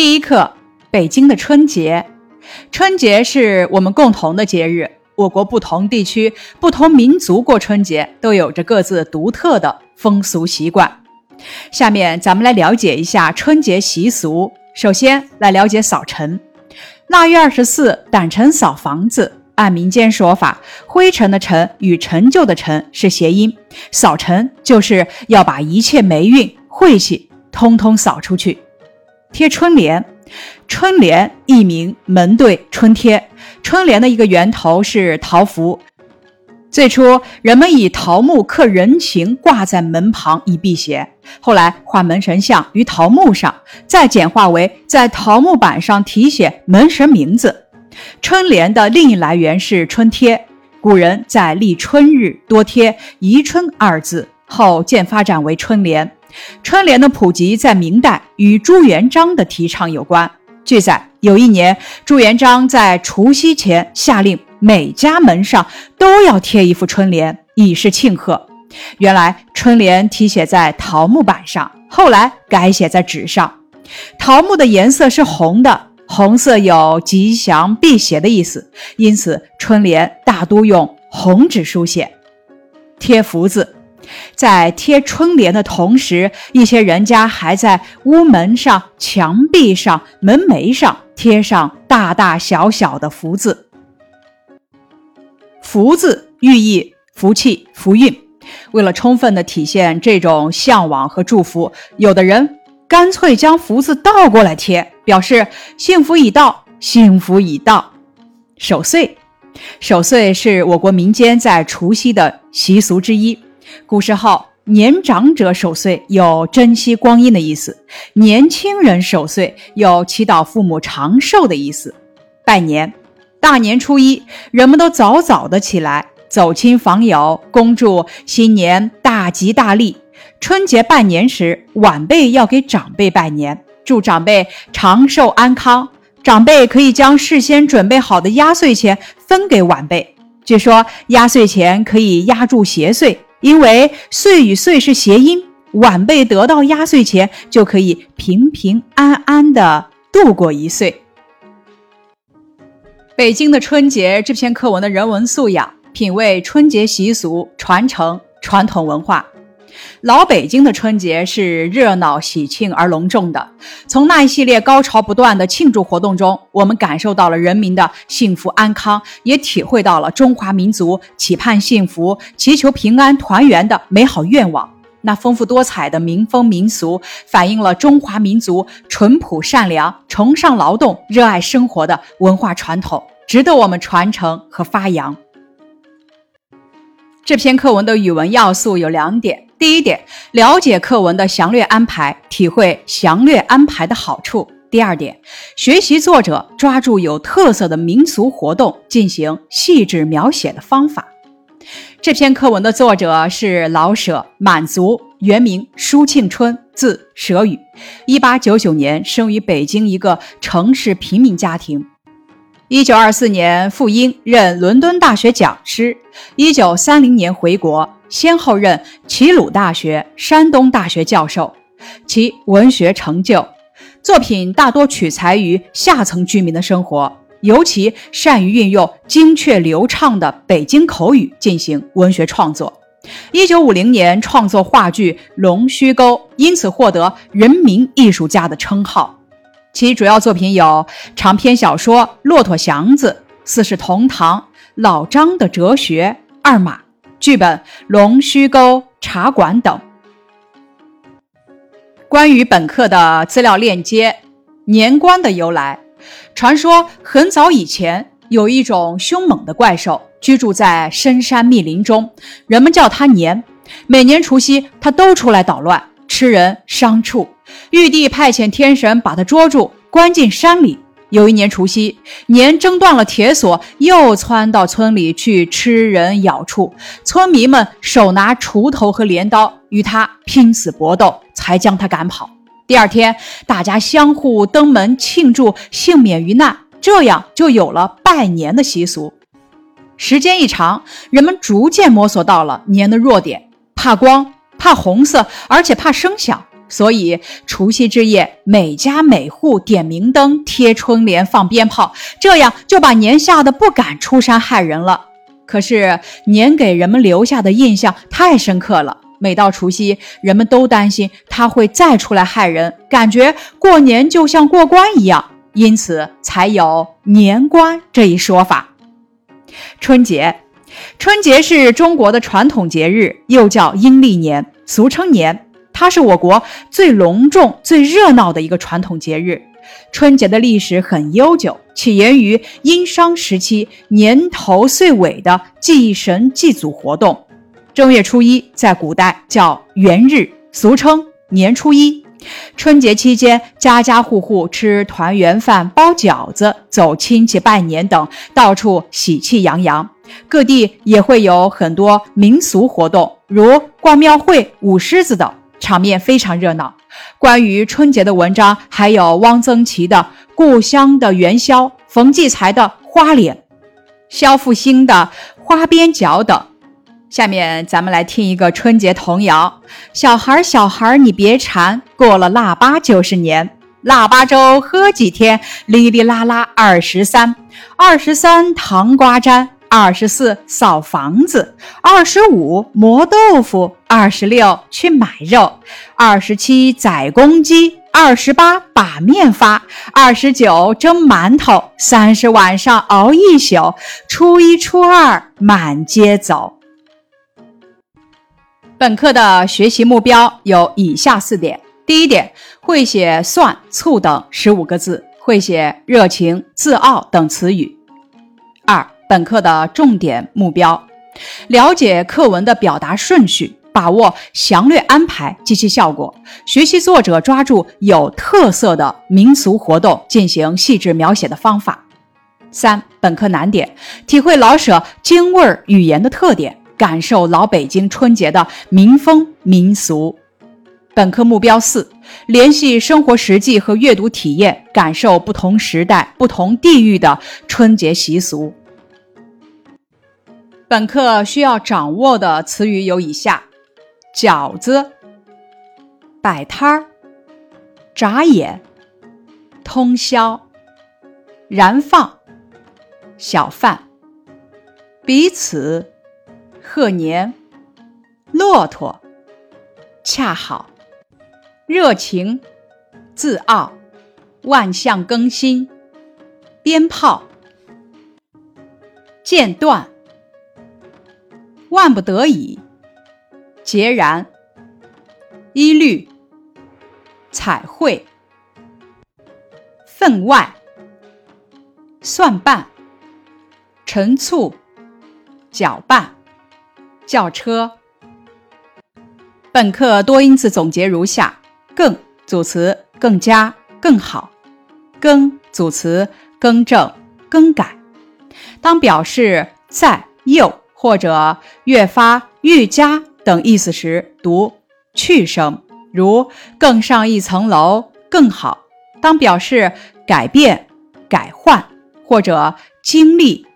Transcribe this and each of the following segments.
第一课：北京的春节。春节是我们共同的节日。我国不同地区、不同民族过春节都有着各自独特的风俗习惯。下面咱们来了解一下春节习俗。首先来了解扫尘。腊月二十四，掸尘扫房子。按民间说法，灰尘的尘与陈旧的陈是谐音，扫尘就是要把一切霉运、晦气通通扫出去。贴春联，春联一名门对春贴。春联的一个源头是桃符，最初人们以桃木刻人形挂在门旁以辟邪，后来画门神像于桃木上，再简化为在桃木板上题写门神名字。春联的另一来源是春贴，古人在立春日多贴“宜春”二字，后渐发展为春联。春联的普及在明代与朱元璋的提倡有关。据载，有一年朱元璋在除夕前下令每家门上都要贴一副春联，以示庆贺。原来春联题写在桃木板上，后来改写在纸上。桃木的颜色是红的，红色有吉祥辟邪的意思，因此春联大多用红纸书写。贴福字。在贴春联的同时，一些人家还在屋门上、墙壁上、门楣上贴上大大小小的福字。福字寓意福气、福运。为了充分的体现这种向往和祝福，有的人干脆将福字倒过来贴，表示幸福已到，幸福已到。守岁，守岁是我国民间在除夕的习俗之一。古时候，年长者守岁有珍惜光阴的意思；年轻人守岁有祈祷父母长寿的意思。拜年，大年初一，人们都早早的起来，走亲访友，恭祝新年大吉大利。春节拜年时，晚辈要给长辈拜年，祝长辈长寿安康。长辈可以将事先准备好的压岁钱分给晚辈。据说，压岁钱可以压住邪祟。因为“岁”与“岁”是谐音，晚辈得到压岁钱就可以平平安安的度过一岁。北京的春节这篇课文的人文素养，品味春节习俗，传承传统文化。老北京的春节是热闹喜庆而隆重的。从那一系列高潮不断的庆祝活动中，我们感受到了人民的幸福安康，也体会到了中华民族期盼幸福、祈求平安团圆的美好愿望。那丰富多彩的民风民俗，反映了中华民族淳朴善良、崇尚劳动、热爱生活的文化传统，值得我们传承和发扬。这篇课文的语文要素有两点。第一点，了解课文的详略安排，体会详略安排的好处。第二点，学习作者抓住有特色的民俗活动进行细致描写的方法。这篇课文的作者是老舍，满族，原名舒庆春，字舍予，一八九九年生于北京一个城市平民家庭。一九二四年赴英任伦敦大学讲师，一九三零年回国。先后任齐鲁大学、山东大学教授，其文学成就作品大多取材于下层居民的生活，尤其善于运用精确流畅的北京口语进行文学创作。一九五零年创作话剧《龙须沟》，因此获得人民艺术家的称号。其主要作品有长篇小说《骆驼祥子》《四世同堂》《老张的哲学》《二马》。剧本《龙须沟茶馆》等。关于本课的资料链接：年关的由来。传说很早以前，有一种凶猛的怪兽居住在深山密林中，人们叫它年。每年除夕，它都出来捣乱，吃人伤畜。玉帝派遣天神把他捉住，关进山里。有一年除夕，年挣断了铁锁，又窜到村里去吃人咬畜。村民们手拿锄头和镰刀，与他拼死搏斗，才将他赶跑。第二天，大家相互登门庆祝，幸免于难，这样就有了拜年的习俗。时间一长，人们逐渐摸索到了年的弱点：怕光，怕红色，而且怕声响。所以除夕之夜，每家每户点明灯、贴春联、放鞭炮，这样就把年吓得不敢出山害人了。可是年给人们留下的印象太深刻了，每到除夕，人们都担心他会再出来害人，感觉过年就像过关一样，因此才有年关这一说法。春节，春节是中国的传统节日，又叫阴历年，俗称年。它是我国最隆重、最热闹的一个传统节日。春节的历史很悠久，起源于殷商时期年头岁尾的祭神祭祖活动。正月初一在古代叫元日，俗称年初一。春节期间，家家户户吃团圆饭、包饺子、走亲戚拜年等，到处喜气洋洋。各地也会有很多民俗活动，如逛庙会、舞狮子等。场面非常热闹。关于春节的文章还有汪曾祺的《故乡的元宵》，冯骥才的《花脸》，萧复兴的《花边角》等。下面咱们来听一个春节童谣：小孩小孩你别馋，过了腊八就是年。腊八粥喝几天，哩哩啦啦二十三，二十三糖瓜粘。二十四扫房子，二十五磨豆腐，二十六去买肉，二十七宰公鸡，二十八把面发，二十九蒸馒头，三十晚上熬一宿，初一初二满街走。本课的学习目标有以下四点：第一点，会写蒜、醋等十五个字，会写热情、自傲等词语；二。本课的重点目标：了解课文的表达顺序，把握详略安排及其效果。学习作者抓住有特色的民俗活动进行细致描写的方法。三、本课难点：体会老舍京味儿语言的特点，感受老北京春节的民风民俗。本课目标四：联系生活实际和阅读体验，感受不同时代、不同地域的春节习俗。本课需要掌握的词语有以下：饺子、摆摊儿、眨眼、通宵、燃放、小贩、彼此、贺年、骆驼、恰好、热情、自傲、万象更新、鞭炮、间断。万不得已，截然，一律，彩绘，分外，蒜瓣，陈醋，搅拌，轿车。本课多音字总结如下：更组词，更加，更好；更组词，更正，更改。当表示在又。或者越发、愈加等意思时，读去声，如更上一层楼、更好。当表示改变、改换或者经历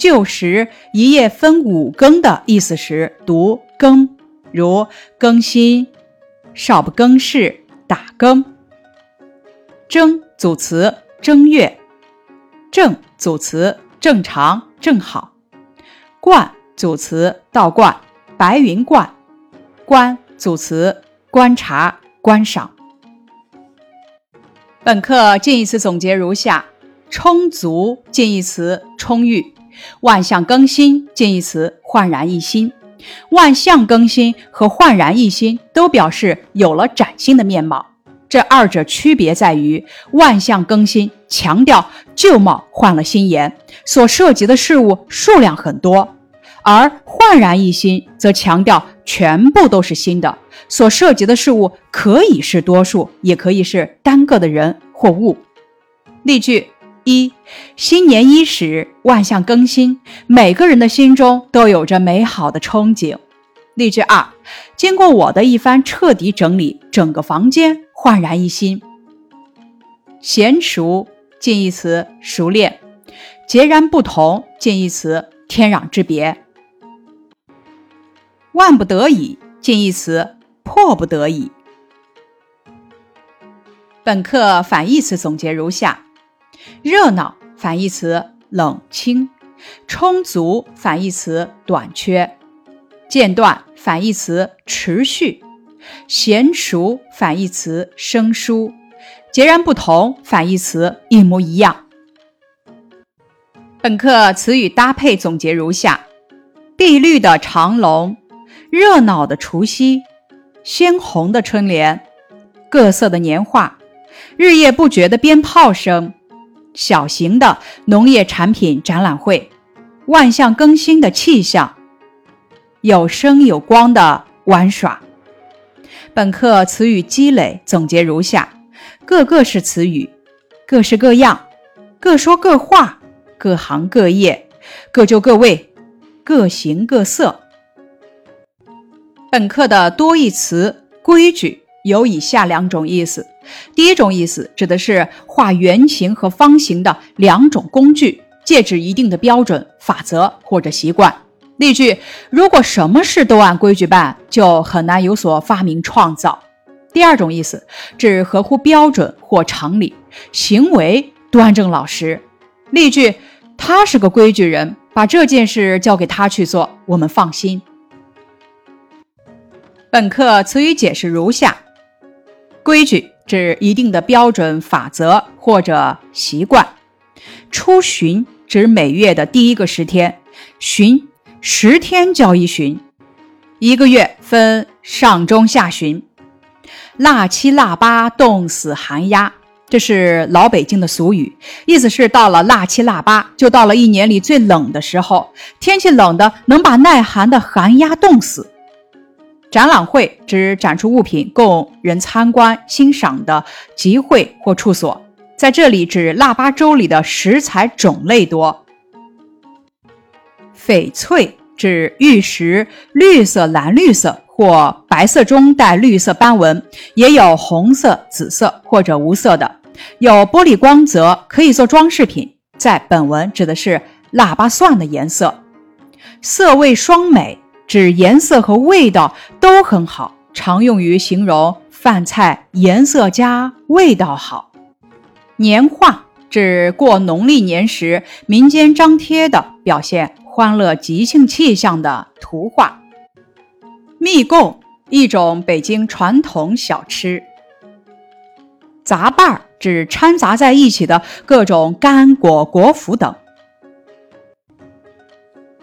旧时一夜分五更的意思时，读更，如更新、少不更事、打更。正组词正月，正组词正常、正好。冠组词倒灌，白云观；观组词观察、观赏。本课近义词总结如下：充足近义词充裕，万象更新近义词焕然一新。万象更新和焕然一新都表示有了崭新的面貌。这二者区别在于，万象更新强调旧貌换了新颜，所涉及的事物数量很多；而焕然一新则强调全部都是新的，所涉及的事物可以是多数，也可以是单个的人或物。例句一：新年伊始，万象更新，每个人的心中都有着美好的憧憬。例句二：经过我的一番彻底整理，整个房间焕然一新。娴熟近义词熟练，截然不同近义词天壤之别。万不得已近义词迫不得已。本课反义词总结如下：热闹反义词冷清，充足反义词短缺，间断反义词持续，娴熟反义词生疏，截然不同反义词一模一样。本课词语搭配总结如下：碧绿的长龙，热闹的除夕，鲜红的春联，各色的年画，日夜不绝的鞭炮声，小型的农业产品展览会，万象更新的气象，有声有光的玩耍。本课词语积累总结如下：各个是词语，各式各样，各说各话。各行各业，各就各位，各形各色。本课的多义词“规矩”有以下两种意思：第一种意思指的是画圆形和方形的两种工具，借指一定的标准、法则或者习惯。例句：如果什么事都按规矩办，就很难有所发明创造。第二种意思指合乎标准或常理，行为端正老实。例句：他是个规矩人，把这件事交给他去做，我们放心。本课词语解释如下：规矩指一定的标准、法则或者习惯；初旬指每月的第一个十天，旬十天交一旬，一个月分上中下旬。腊七腊八冻死寒鸦。这是老北京的俗语，意思是到了腊七腊八，就到了一年里最冷的时候，天气冷的能把耐寒的寒鸦冻死。展览会指展出物品供人参观欣赏的集会或处所，在这里指腊八粥里的食材种类多。翡翠指玉石，绿色、蓝绿色或白色中带绿色斑纹，也有红色、紫色或者无色的。有玻璃光泽，可以做装饰品。在本文指的是腊八蒜的颜色，色味双美，指颜色和味道都很好，常用于形容饭菜颜色佳、味道好。年画指过农历年时民间张贴的表现欢乐吉庆气象的图画。蜜供一种北京传统小吃。杂拌儿。指掺杂在一起的各种干果、果脯等。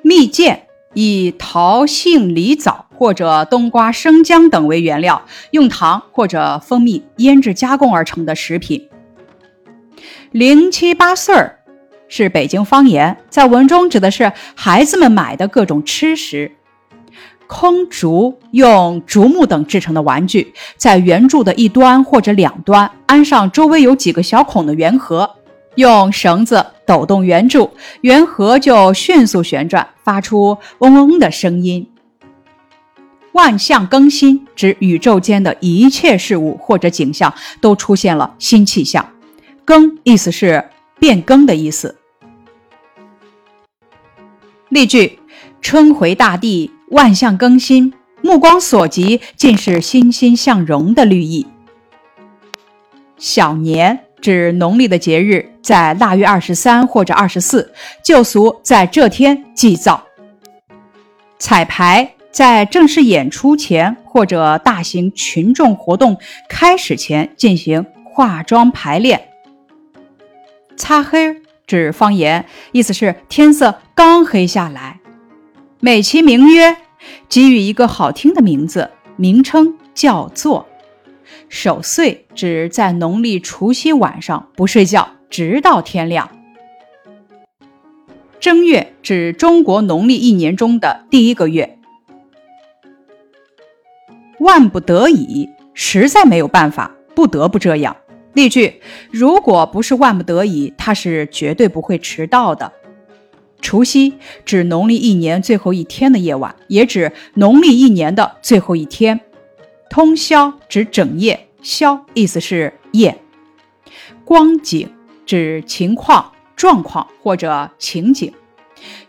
蜜饯以桃、杏、梨、枣或者冬瓜、生姜等为原料，用糖或者蜂蜜腌制加工而成的食品。零七八碎儿是北京方言，在文中指的是孩子们买的各种吃食。空竹用竹木等制成的玩具，在圆柱的一端或者两端安上周围有几个小孔的圆盒，用绳子抖动圆柱，圆盒就迅速旋转，发出嗡嗡的声音。万象更新指宇宙间的一切事物或者景象都出现了新气象。更意思是变更的意思。例句：春回大地。万象更新，目光所及尽是欣欣向荣的绿意。小年指农历的节日，在腊月二十三或者二十四，旧俗在这天祭灶。彩排在正式演出前或者大型群众活动开始前进行化妆排练。擦黑指方言，意思是天色刚黑下来。美其名曰，给予一个好听的名字，名称叫做守岁，指在农历除夕晚上不睡觉，直到天亮。正月指中国农历一年中的第一个月。万不得已，实在没有办法，不得不这样。例句：如果不是万不得已，他是绝对不会迟到的。除夕指农历一年最后一天的夜晚，也指农历一年的最后一天。通宵指整夜，宵意思是夜。光景指情况、状况或者情景。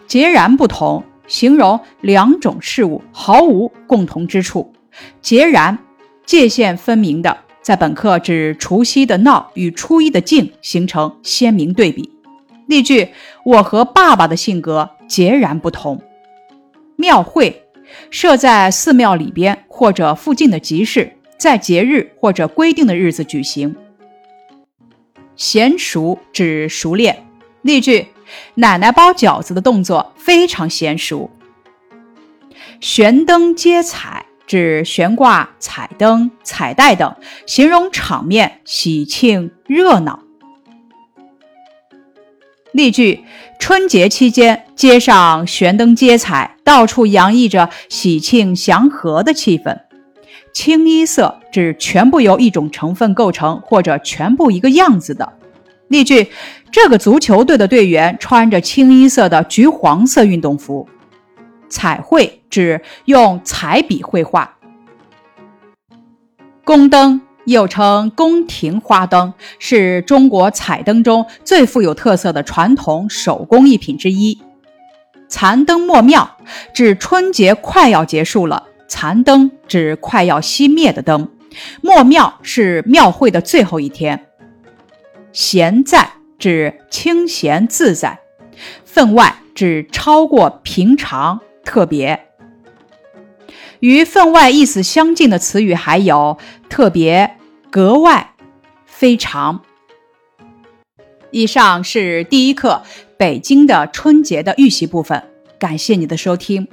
截然不同，形容两种事物毫无共同之处。截然，界限分明的，在本课指除夕的闹与初一的静形成鲜明对比。例句：我和爸爸的性格截然不同。庙会设在寺庙里边或者附近的集市，在节日或者规定的日子举行。娴熟指熟练。例句：奶奶包饺子的动作非常娴熟。悬灯接彩。指悬挂彩灯、彩带等，形容场面喜庆热闹。例句：春节期间，街上悬灯接彩，到处洋溢着喜庆祥和的气氛。清一色指全部由一种成分构成，或者全部一个样子的。例句：这个足球队的队员穿着清一色的橘黄色运动服。彩绘指用彩笔绘画。宫灯又称宫廷花灯，是中国彩灯中最富有特色的传统手工艺品之一。残灯没庙指春节快要结束了，残灯指快要熄灭的灯，没庙是庙会的最后一天。闲在指清闲自在，分外指超过平常。特别与分外意思相近的词语还有特别、格外、非常。以上是第一课北京的春节的预习部分，感谢你的收听。